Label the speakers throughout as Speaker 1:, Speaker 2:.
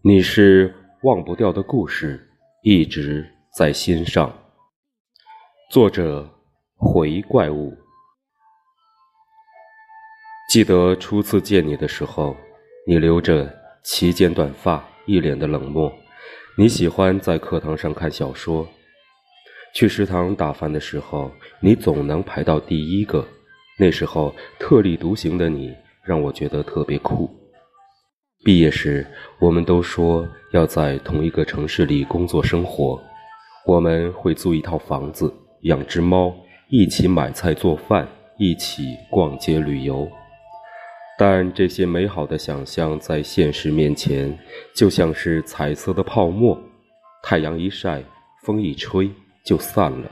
Speaker 1: 你是忘不掉的故事，一直在心上。作者：回怪物。记得初次见你的时候，你留着齐肩短发，一脸的冷漠。你喜欢在课堂上看小说，去食堂打饭的时候，你总能排到第一个。那时候特立独行的你，让我觉得特别酷。毕业时，我们都说要在同一个城市里工作生活，我们会租一套房子，养只猫，一起买菜做饭，一起逛街旅游。但这些美好的想象在现实面前，就像是彩色的泡沫，太阳一晒，风一吹就散了。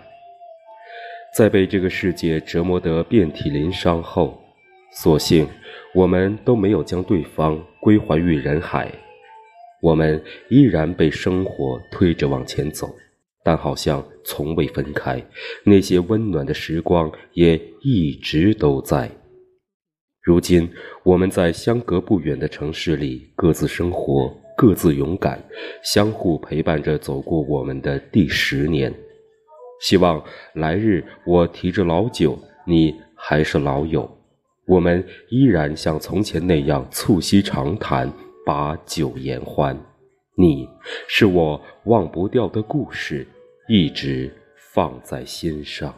Speaker 1: 在被这个世界折磨得遍体鳞伤后，索性我们都没有将对方归还于人海，我们依然被生活推着往前走，但好像从未分开，那些温暖的时光也一直都在。如今，我们在相隔不远的城市里各自生活，各自勇敢，相互陪伴着走过我们的第十年。希望来日我提着老酒，你还是老友，我们依然像从前那样促膝长谈，把酒言欢。你是我忘不掉的故事，一直放在心上。